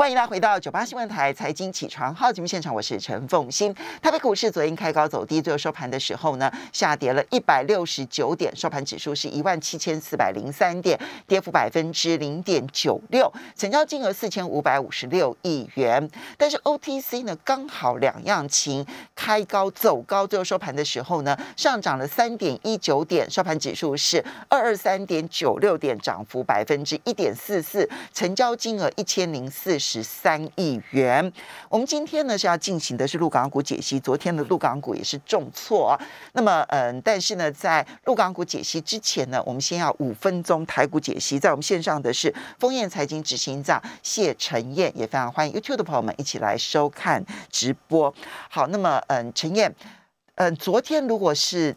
欢迎大家回到九八新闻台财经起床号节目现场，我是陈凤欣。台北股市昨天开高走低，最后收盘的时候呢，下跌了一百六十九点，收盘指数是一万七千四百零三点，跌幅百分之零点九六，成交金额四千五百五十六亿元。但是 OTC 呢，刚好两样情，开高走高，最后收盘的时候呢，上涨了三点一九点，收盘指数是二二三点九六点，涨幅百分之一点四四，成交金额一千零四十。十三亿元。我们今天呢是要进行的是陆港股解析。昨天的陆港股也是重挫。那么，嗯，但是呢，在陆港股解析之前呢，我们先要五分钟台股解析。在我们线上的是丰燕财经执行长谢陈燕，也非常欢迎 YouTube 的朋友们一起来收看直播。好，那么，嗯，陈燕，嗯，昨天如果是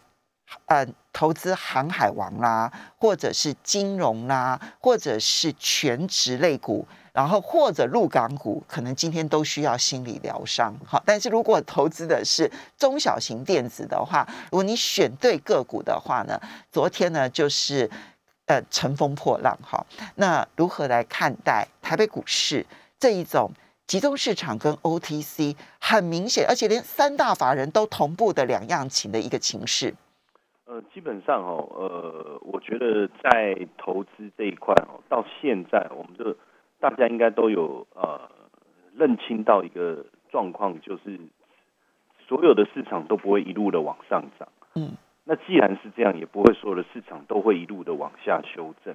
嗯投资航海王啦，或者是金融啦，或者是全职类股。然后或者入港股，可能今天都需要心理疗伤。好，但是如果投资的是中小型电子的话，如果你选对个股的话呢，昨天呢就是呃乘风破浪。哈，那如何来看待台北股市这一种集中市场跟 OTC 很明显，而且连三大法人都同步的两样情的一个情势？呃，基本上哦，呃，我觉得在投资这一块哦，到现在我们就。大家应该都有呃认清到一个状况，就是所有的市场都不会一路的往上涨。嗯，那既然是这样，也不会所有的市场都会一路的往下修正。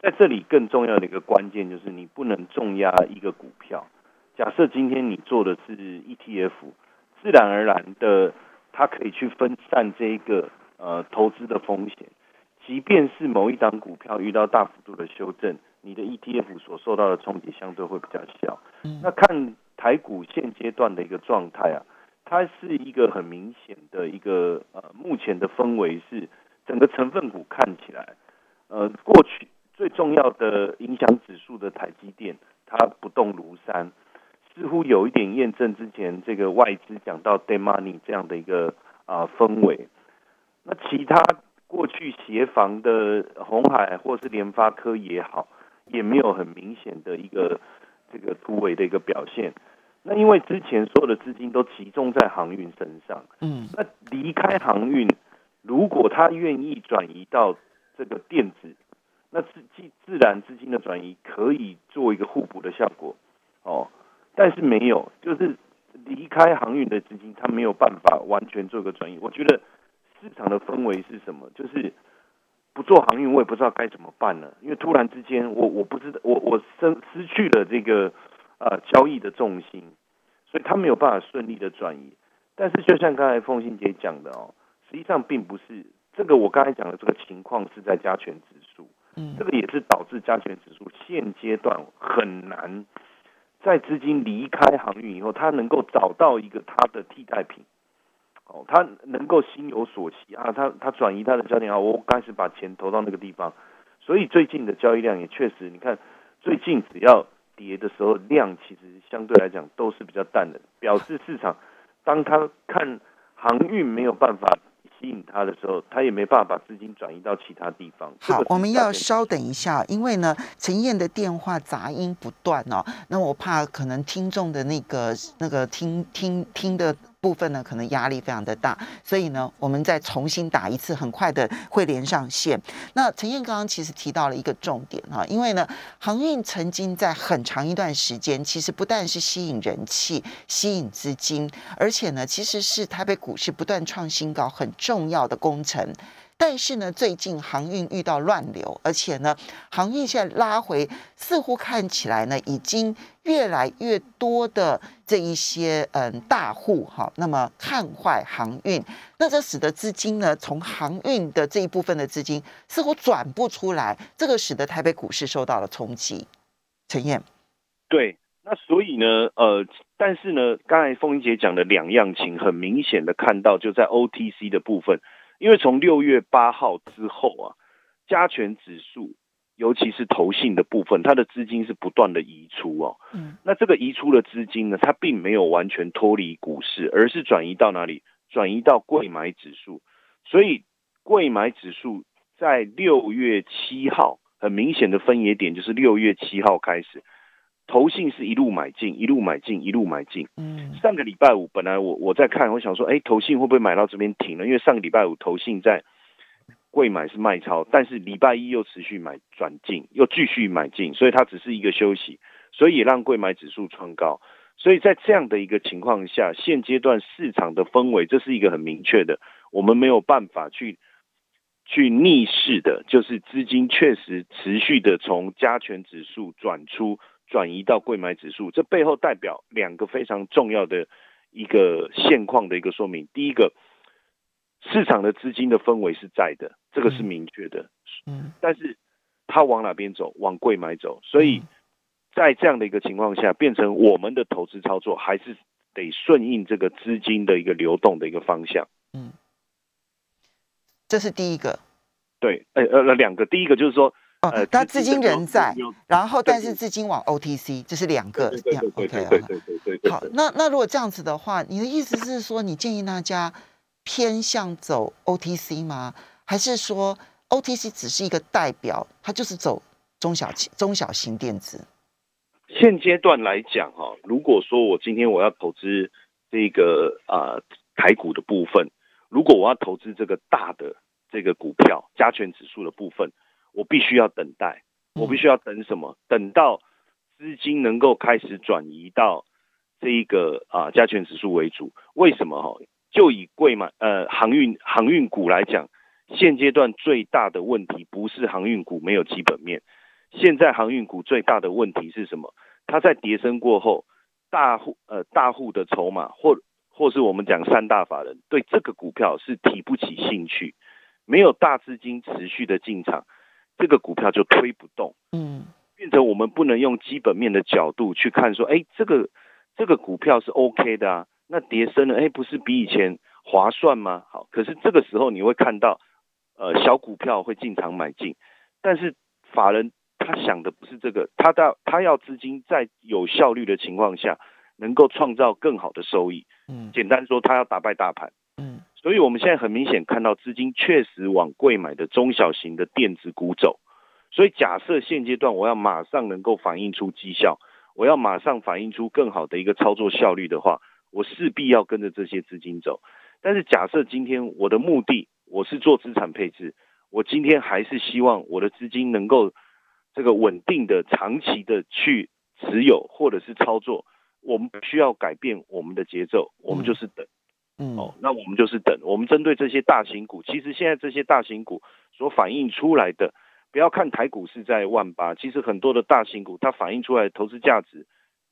在这里更重要的一个关键就是，你不能重压一个股票。假设今天你做的是 ETF，自然而然的，它可以去分散这一个呃投资的风险。即便是某一档股票遇到大幅度的修正。你的 ETF 所受到的冲击相对会比较小。那看台股现阶段的一个状态啊，它是一个很明显的一个呃，目前的氛围是整个成分股看起来，呃，过去最重要的影响指数的台积电，它不动如山，似乎有一点验证之前这个外资讲到 day money 这样的一个啊氛围。那其他过去协防的红海或是联发科也好。也没有很明显的一个这个突围的一个表现。那因为之前所有的资金都集中在航运身上，嗯，那离开航运，如果他愿意转移到这个电子，那自自自然资金的转移可以做一个互补的效果，哦，但是没有，就是离开航运的资金，他没有办法完全做个转移。我觉得市场的氛围是什么？就是。不做航运，我也不知道该怎么办了。因为突然之间，我我不知道，我我失失去了这个呃交易的重心，所以他没有办法顺利的转移。但是就像刚才凤信姐讲的哦，实际上并不是这个我刚才讲的这个情况是在加权指数，嗯，这个也是导致加权指数现阶段很难在资金离开航运以后，它能够找到一个它的替代品。哦，他能够心有所期啊，他他转移他的焦点啊，我开始把钱投到那个地方，所以最近的交易量也确实，你看最近只要跌的时候，量其实相对来讲都是比较淡的，表示市场当他看航运没有办法。吸引他的时候，他也没办法把资金转移到其他地方。好，我们要稍等一下，因为呢，陈燕的电话杂音不断哦，那我怕可能听众的那个那个听听听的部分呢，可能压力非常的大，所以呢，我们再重新打一次，很快的会连上线。那陈燕刚刚其实提到了一个重点哈，因为呢，航运曾经在很长一段时间，其实不但是吸引人气、吸引资金，而且呢，其实是台北股市不断创新高很。重要的工程，但是呢，最近航运遇到乱流，而且呢，航运现在拉回，似乎看起来呢，已经越来越多的这一些嗯大户哈，那么看坏航运，那这使得资金呢，从航运的这一部分的资金似乎转不出来，这个使得台北股市受到了冲击。陈燕，对，那所以呢，呃。但是呢，刚才凤英姐讲的两样情，很明显的看到就在 OTC 的部分，因为从六月八号之后啊，加权指数，尤其是投信的部分，它的资金是不断的移出哦。嗯。那这个移出的资金呢，它并没有完全脱离股市，而是转移到哪里？转移到贵买指数。所以贵买指数在六月七号，很明显的分野点就是六月七号开始。投信是一路买进，一路买进，一路买进。嗯上个礼拜五，本来我我在看，我想说，哎，投信会不会买到这边停了？因为上个礼拜五投信在贵买是卖超，但是礼拜一又持续买转进，又继续买进，所以它只是一个休息，所以也让贵买指数创高。所以在这样的一个情况下，现阶段市场的氛围，这是一个很明确的，我们没有办法去去逆势的，就是资金确实持续的从加权指数转出。转移到贵买指数，这背后代表两个非常重要的一个现况的一个说明。第一个，市场的资金的氛围是在的，这个是明确的。嗯，但是它往哪边走？往贵买走。所以在这样的一个情况下，变成我们的投资操作还是得顺应这个资金的一个流动的一个方向。嗯，这是第一个。对，呃呃，两个，第一个就是说。哦，它资金人在，然后但是对资金往 OTC，这是两个两对。对对对对对。好，那那如果这样子的话，你的意思是说，你建议大家偏向走 OTC 吗？还是说 OTC 只是一个代表，它就是走中小企中小型电子？现阶段来讲，哈，如果说我今天我要投资这个啊台股的部分，如果我要投资这个大的这个股票加权指数的部分。我必须要等待，我必须要等什么？等到资金能够开始转移到这一个啊加权指数为主。为什么哈？就以贵嘛呃航运航运股来讲，现阶段最大的问题不是航运股没有基本面，现在航运股最大的问题是什么？它在跌升过后，大户呃大户的筹码或或是我们讲三大法人对这个股票是提不起兴趣，没有大资金持续的进场。这个股票就推不动，嗯，变成我们不能用基本面的角度去看，说，哎，这个这个股票是 OK 的啊，那跌升了，哎，不是比以前划算吗？好，可是这个时候你会看到，呃，小股票会进场买进，但是法人他想的不是这个，他到他要资金在有效率的情况下，能够创造更好的收益，嗯，简单说，他要打败大盘，嗯。所以，我们现在很明显看到资金确实往贵买的中小型的电子股走。所以，假设现阶段我要马上能够反映出绩效，我要马上反映出更好的一个操作效率的话，我势必要跟着这些资金走。但是，假设今天我的目的我是做资产配置，我今天还是希望我的资金能够这个稳定的、长期的去持有或者是操作。我们不需要改变我们的节奏，我们就是等。嗯，哦，那我们就是等。我们针对这些大型股，其实现在这些大型股所反映出来的，不要看台股是在万八，其实很多的大型股它反映出来的投资价值，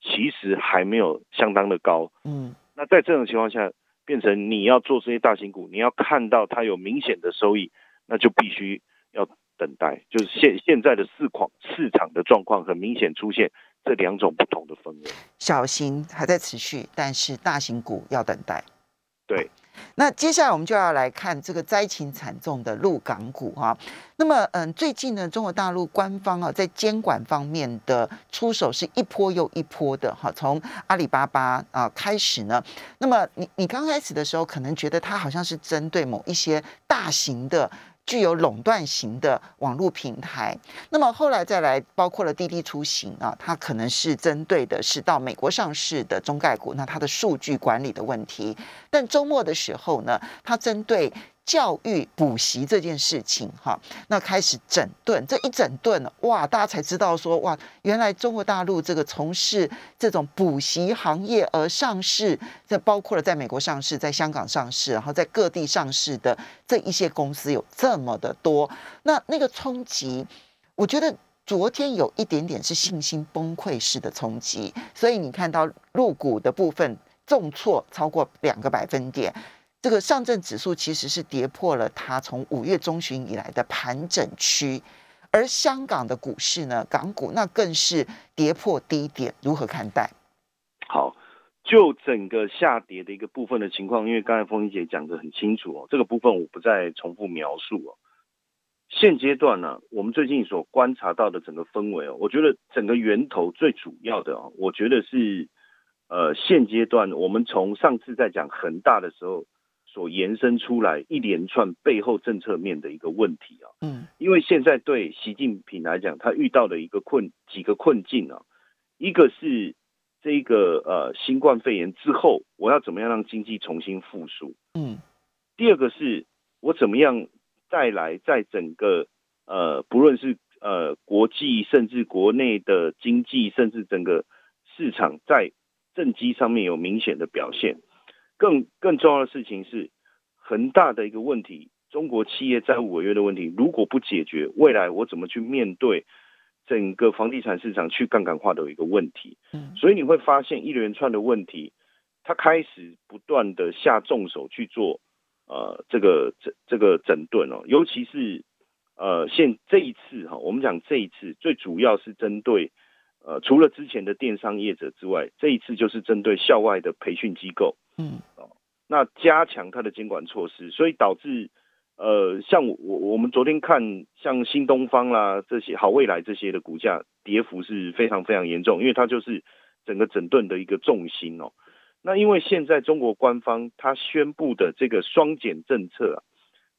其实还没有相当的高。嗯，那在这种情况下，变成你要做这些大型股，你要看到它有明显的收益，那就必须要等待。就是现现在的市况市场的状况，很明显出现这两种不同的氛围。小型还在持续，但是大型股要等待。对，那接下来我们就要来看这个灾情惨重的陆港股哈。那么，嗯，最近呢，中国大陆官方啊，在监管方面的出手是一波又一波的哈。从阿里巴巴啊开始呢，那么你你刚开始的时候，可能觉得它好像是针对某一些大型的。具有垄断型的网络平台，那么后来再来包括了滴滴出行啊，它可能是针对的是到美国上市的中概股，那它的数据管理的问题。但周末的时候呢，它针对教育补习这件事情，哈，那开始整顿，这一整顿，哇，大家才知道说，哇，原来中国大陆这个从事这种补习行业而上市，这包括了在美国上市、在香港上市，然后在各地上市的这一些公司有这么的多，那那个冲击，我觉得昨天有一点点是信心崩溃式的冲击，所以你看到入股的部分重挫超过两个百分点。这个上证指数其实是跌破了它从五月中旬以来的盘整区，而香港的股市呢，港股那更是跌破低点，如何看待？好，就整个下跌的一个部分的情况，因为刚才凤英姐讲的很清楚哦，这个部分我不再重复描述哦。现阶段呢，我们最近所观察到的整个氛围哦，我觉得整个源头最主要的哦，我觉得是呃现阶段我们从上次在讲恒大的时候。所延伸出来一连串背后政策面的一个问题啊，嗯，因为现在对习近平来讲，他遇到的一个困几个困境啊，一个是这个呃新冠肺炎之后，我要怎么样让经济重新复苏？嗯，第二个是我怎么样再来在整个呃不论是呃国际甚至国内的经济，甚至整个市场在政绩上面有明显的表现。更更重要的事情是，很大的一个问题，中国企业债务违约的问题，如果不解决，未来我怎么去面对整个房地产市场去杠杆化的一个问题？嗯，所以你会发现一连串的问题，它开始不断的下重手去做，呃，这个这这个整顿哦，尤其是呃现这一次哈，我们讲这一次最主要是针对呃除了之前的电商业者之外，这一次就是针对校外的培训机构。嗯，那加强它的监管措施，所以导致呃，像我我我们昨天看像新东方啦这些好未来这些的股价跌幅是非常非常严重，因为它就是整个整顿的一个重心哦。那因为现在中国官方它宣布的这个双减政策啊，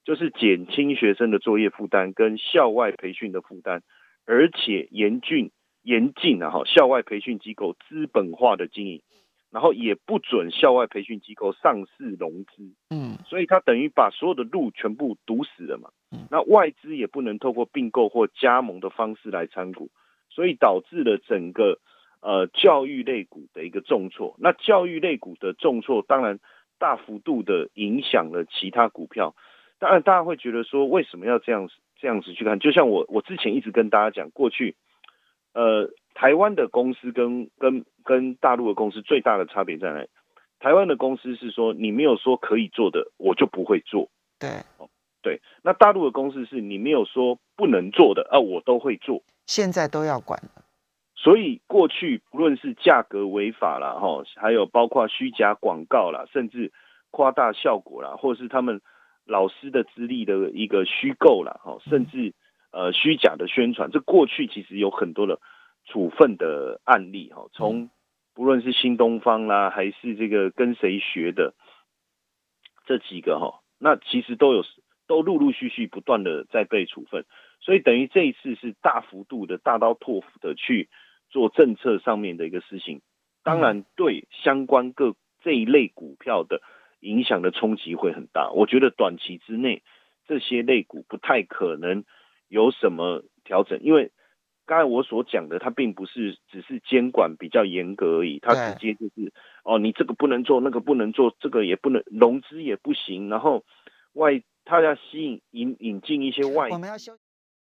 就是减轻学生的作业负担跟校外培训的负担，而且严峻严禁啊哈校外培训机构资本化的经营。然后也不准校外培训机构上市融资，嗯，所以它等于把所有的路全部堵死了嘛。那外资也不能透过并购或加盟的方式来参股，所以导致了整个呃教育类股的一个重挫。那教育类股的重挫，当然大幅度的影响了其他股票。当然，大家会觉得说，为什么要这样这样子去看？就像我我之前一直跟大家讲，过去呃。台湾的公司跟跟跟大陆的公司最大的差别在哪？台湾的公司是说你没有说可以做的，我就不会做。对，对。那大陆的公司是你没有说不能做的啊，我都会做。现在都要管了。所以过去不论是价格违法啦，哈，还有包括虚假广告啦，甚至夸大效果啦，或者是他们老师的资历的一个虚构啦，哈，甚至呃虚假的宣传，这过去其实有很多的。处分的案例哈，从不论是新东方啦，还是这个跟谁学的这几个哈，那其实都有都陆陆续续不断的在被处分，所以等于这一次是大幅度的大刀阔斧的去做政策上面的一个事情，当然对相关各这一类股票的影响的冲击会很大。我觉得短期之内这些类股不太可能有什么调整，因为。刚才我所讲的，它并不是只是监管比较严格而已，它直接就是哦，你这个不能做，那个不能做，这个也不能融资也不行，然后外它要吸引引引进一些外。我们要修。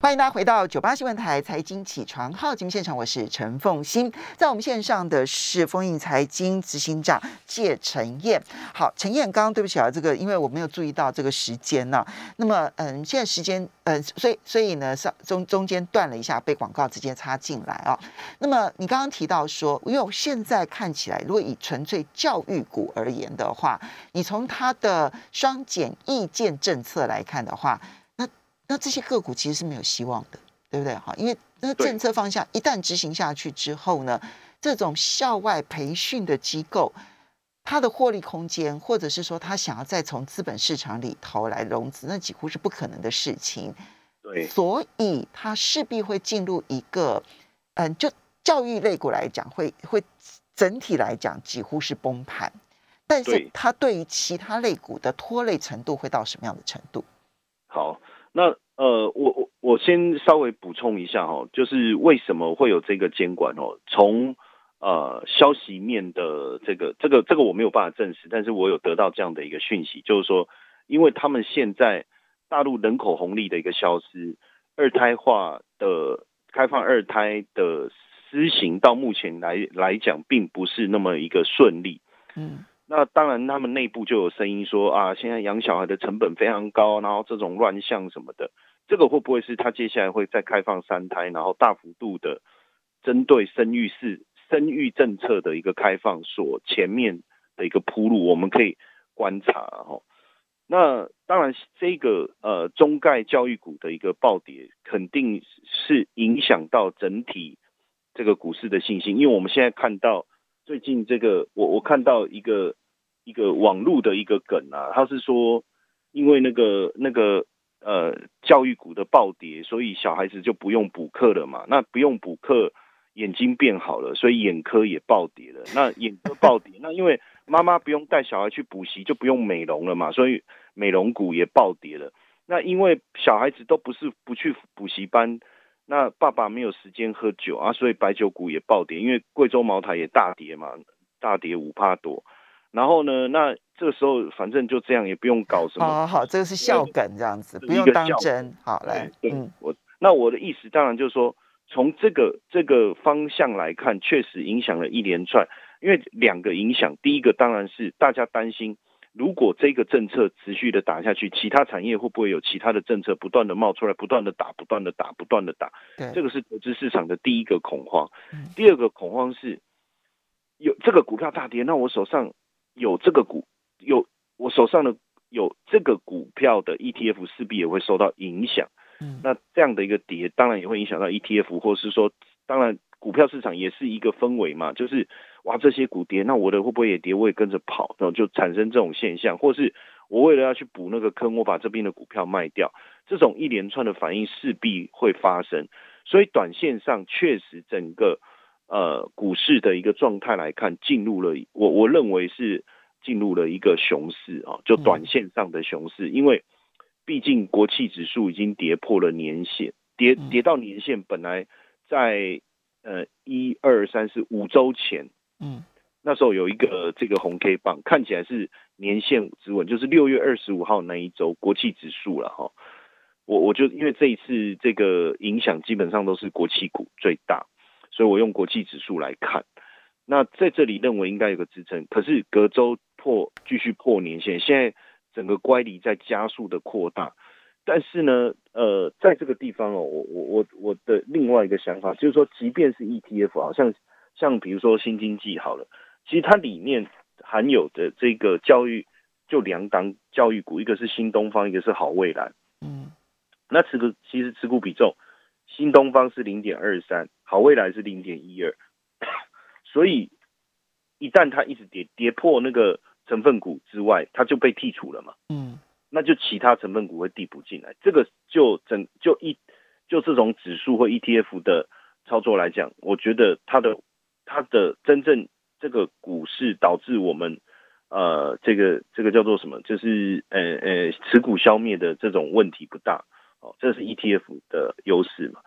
欢迎大家回到九八新闻台财经起床号节目现场，我是陈凤欣，在我们线上的是丰印财经执行长谢晨燕。好，陈燕，刚刚对不起啊，这个因为我没有注意到这个时间呢。那么，嗯，现在时间，嗯，所以所以呢，上中中间断了一下，被广告直接插进来啊。那么你刚刚提到说，因为现在看起来，如果以纯粹教育股而言的话，你从它的双减意见政策来看的话。那这些个股其实是没有希望的，对不对？哈，因为那政策方向一旦执行下去之后呢，这种校外培训的机构，它的获利空间，或者是说他想要再从资本市场里头来融资，那几乎是不可能的事情。对，所以它势必会进入一个，嗯，就教育类股来讲，会会整体来讲几乎是崩盘。但是它对于其他类股的拖累程度会到什么样的程度？好。那呃，我我我先稍微补充一下哈，就是为什么会有这个监管哦？从呃消息面的这个这个这个我没有办法证实，但是我有得到这样的一个讯息，就是说，因为他们现在大陆人口红利的一个消失，二胎化的开放二胎的施行到目前来来讲，并不是那么一个顺利，嗯。那当然，他们内部就有声音说啊，现在养小孩的成本非常高，然后这种乱象什么的，这个会不会是他接下来会再开放三胎，然后大幅度的针对生育是生育政策的一个开放所前面的一个铺路，我们可以观察哈。那当然，这个呃中概教育股的一个暴跌，肯定是影响到整体这个股市的信心，因为我们现在看到最近这个，我我看到一个。一个网络的一个梗啊，他是说，因为那个那个呃教育股的暴跌，所以小孩子就不用补课了嘛。那不用补课，眼睛变好了，所以眼科也暴跌了。那眼科暴跌，那因为妈妈不用带小孩去补习，就不用美容了嘛，所以美容股也暴跌了。那因为小孩子都不是不去补习班，那爸爸没有时间喝酒啊，所以白酒股也暴跌，因为贵州茅台也大跌嘛，大跌五帕多。然后呢，那这个时候反正就这样，也不用搞什么。好好，这个是笑梗这样子，不用当真。好来，嗯，我那我的意思当然就是说。从这个这个方向来看，确实影响了一连串，因为两个影响。第一个当然是大家担心，如果这个政策持续的打下去，其他产业会不会有其他的政策不断的冒出来，不断的打，不断的打，不断的打？这个是投资市场的第一个恐慌。第二个恐慌是，有这个股票大跌，那我手上有这个股，有我手上的有这个股票的 ETF 势必也会受到影响。那这样的一个跌，当然也会影响到 ETF，或是说，当然股票市场也是一个氛围嘛，就是哇这些股跌，那我的会不会也跌？我也跟着跑，然后就产生这种现象，或是我为了要去补那个坑，我把这边的股票卖掉，这种一连串的反应势必会发生。所以短线上确实整个呃股市的一个状态来看，进入了我我认为是进入了一个熊市啊，就短线上的熊市，因为。毕竟国企指数已经跌破了年线，跌跌到年线，本来在呃一二三四五周前，嗯，那时候有一个这个红 K 棒，看起来是年线止稳，就是六月二十五号那一周国企指数了哈。我我就因为这一次这个影响基本上都是国企股最大，所以我用国际指数来看。那在这里认为应该有个支撑，可是隔周破继续破年线，现在。整个乖离在加速的扩大，但是呢，呃，在这个地方哦，我我我我的另外一个想法就是说，即便是 ETF，好像像比如说新经济好了，其实它里面含有的这个教育就两档教育股，一个是新东方，一个是好未来。嗯，那持股其实持股比重，新东方是零点二三，好未来是零点一二，所以一旦它一直跌跌破那个。成分股之外，它就被剔除了嘛？嗯，那就其他成分股会递补进来。这个就整就一就这种指数或 ETF 的操作来讲，我觉得它的它的真正这个股市导致我们呃这个这个叫做什么？就是呃呃持股消灭的这种问题不大哦，这是 ETF 的优势嘛？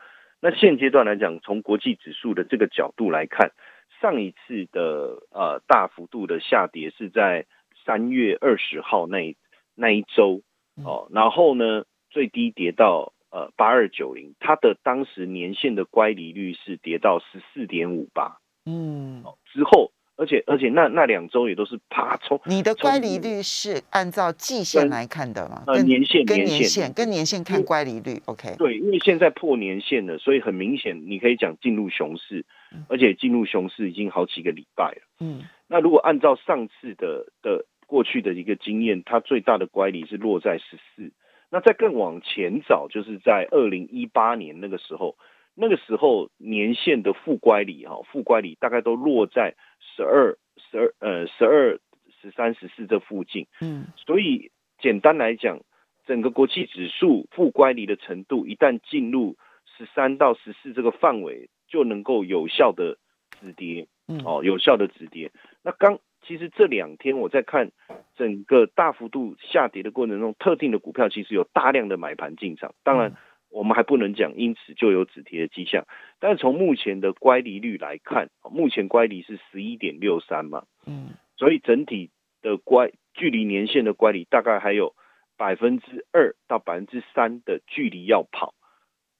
那现阶段来讲，从国际指数的这个角度来看。上一次的呃大幅度的下跌是在三月二十号那那一周哦，然后呢最低跌到呃八二九零，它的当时年限的乖离率是跌到十四点五八，嗯，之后。而且而且那那两周也都是啪冲。你的乖离率是按照季线来看的吗？呃，年限跟年限跟年限看乖离率。OK。对，因为现在破年限了，所以很明显你可以讲进入熊市，而且进入熊市已经好几个礼拜了。嗯。那如果按照上次的的过去的一个经验，它最大的乖离是落在十四。那再更往前找，就是在二零一八年那个时候。那个时候年限的负乖离哈，负乖离大概都落在十二、十二呃十二、十三、十四这附近。嗯，所以简单来讲，整个国际指数负乖离的程度，一旦进入十三到十四这个范围，就能够有效的止跌。嗯，哦，有效的止跌。那刚其实这两天我在看整个大幅度下跌的过程中，特定的股票其实有大量的买盘进场，当然。我们还不能讲，因此就有止跌的迹象。但是从目前的乖离率来看，目前乖离是十一点六三嘛，嗯，所以整体的乖距离年限的乖离大概还有百分之二到百分之三的距离要跑，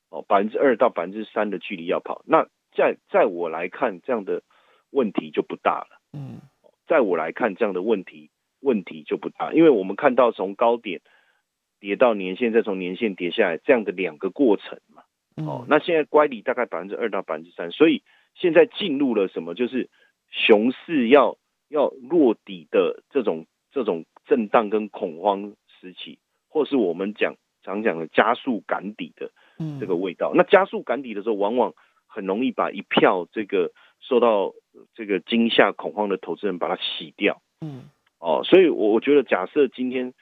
哦，百分之二到百分之三的距离要跑。那在在我来看，这样的问题就不大了，嗯，在我来看，这样的问题问题就不大，因为我们看到从高点。跌到年线，再从年线跌下来，这样的两个过程嘛。哦，那现在乖离大概百分之二到百分之三，所以现在进入了什么？就是熊市要要落底的这种这种震荡跟恐慌时期，或是我们讲常讲的加速赶底的这个味道。那加速赶底的时候，往往很容易把一票这个受到这个惊吓恐慌的投资人把它洗掉。嗯，哦，所以我我觉得假设今天。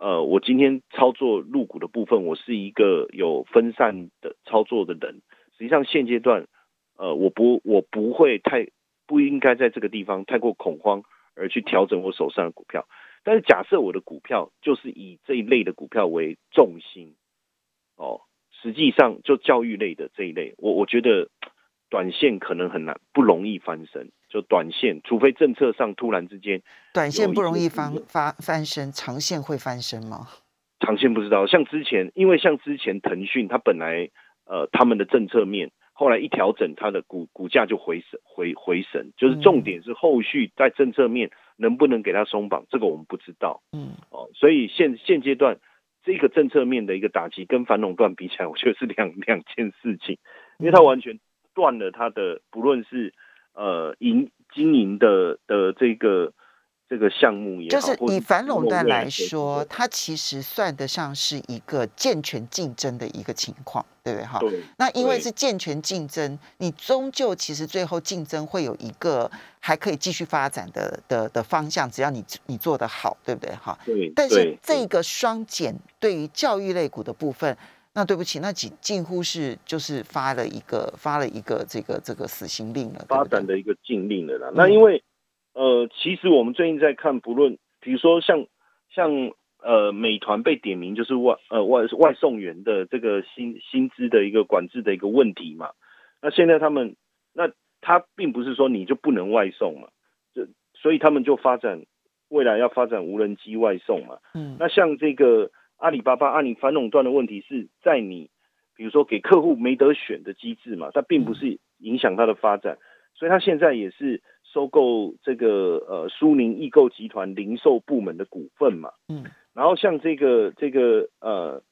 呃，我今天操作入股的部分，我是一个有分散的操作的人。实际上现阶段，呃，我不我不会太不应该在这个地方太过恐慌而去调整我手上的股票。但是假设我的股票就是以这一类的股票为重心，哦，实际上就教育类的这一类，我我觉得短线可能很难不容易翻身。就短线，除非政策上突然之间，短线不容易翻翻翻身，长线会翻身吗？长线不知道。像之前，因为像之前腾讯，它本来呃他们的政策面，后来一调整，它的股股价就回神回回神。就是重点是后续在政策面能不能给它松绑，这个我们不知道。嗯哦，所以现现阶段这个政策面的一个打击跟反垄断比起来，我觉得是两两件事情，因为它完全断了它的不论是。呃，营经营的的这个这个项目也好，就是以反垄断来说，它其实算得上是一个健全竞争的一个情况，对不对？哈，对。那因为是健全竞争，你终究其实最后竞争会有一个还可以继续发展的的的方向，只要你你做得好，对不对？哈，对。但是这个双减对于教育类股的部分。那对不起，那几近乎是就是发了一个发了一个这个这个死刑令了，发展的一个禁令了啦。那因为呃，其实我们最近在看，不论比如说像像呃美团被点名就是外呃外外送员的这个薪薪资的一个管制的一个问题嘛。那现在他们那他并不是说你就不能外送嘛，这所以他们就发展未来要发展无人机外送嘛。嗯，那像这个。阿里巴巴阿里反垄断的问题是在你，比如说给客户没得选的机制嘛，它并不是影响它的发展，所以它现在也是收购这个呃苏宁易购集团零售部门的股份嘛，嗯，然后像这个这个呃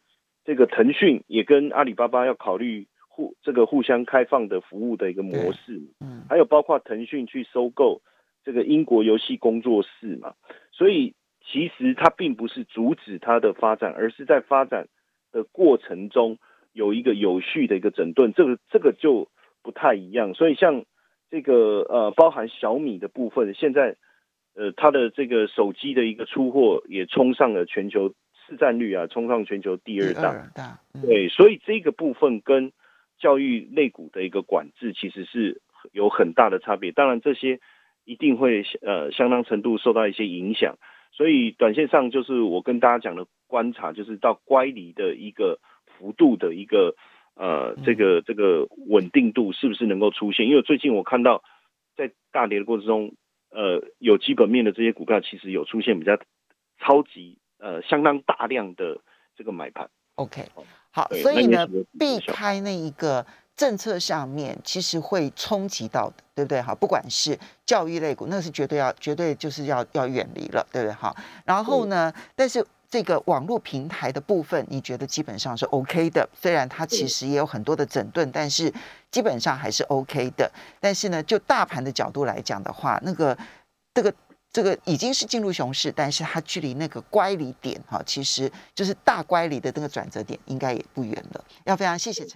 这个腾讯也跟阿里巴巴要考虑互这个互相开放的服务的一个模式，嗯，还有包括腾讯去收购这个英国游戏工作室嘛，所以。其实它并不是阻止它的发展，而是在发展的过程中有一个有序的一个整顿，这个这个就不太一样。所以像这个呃，包含小米的部分，现在呃，它的这个手机的一个出货也冲上了全球市占率啊，冲上全球第二大。对，所以这个部分跟教育类股的一个管制其实是有很大的差别。当然，这些一定会呃相当程度受到一些影响。所以短线上就是我跟大家讲的观察，就是到乖离的一个幅度的一个呃这个这个稳定度是不是能够出现？因为最近我看到在大跌的过程中，呃有基本面的这些股票其实有出现比较超级呃相当大量的这个买盘。OK，好，所以呢避开那一个。政策上面其实会冲击到的，对不对？哈，不管是教育类股，那是绝对要、绝对就是要要远离了，对不对？哈，然后呢，但是这个网络平台的部分，你觉得基本上是 OK 的？虽然它其实也有很多的整顿，但是基本上还是 OK 的。但是呢，就大盘的角度来讲的话，那个这个这个已经是进入熊市，但是它距离那个乖离点哈，其实就是大乖离的那个转折点，应该也不远了。要非常谢谢陈。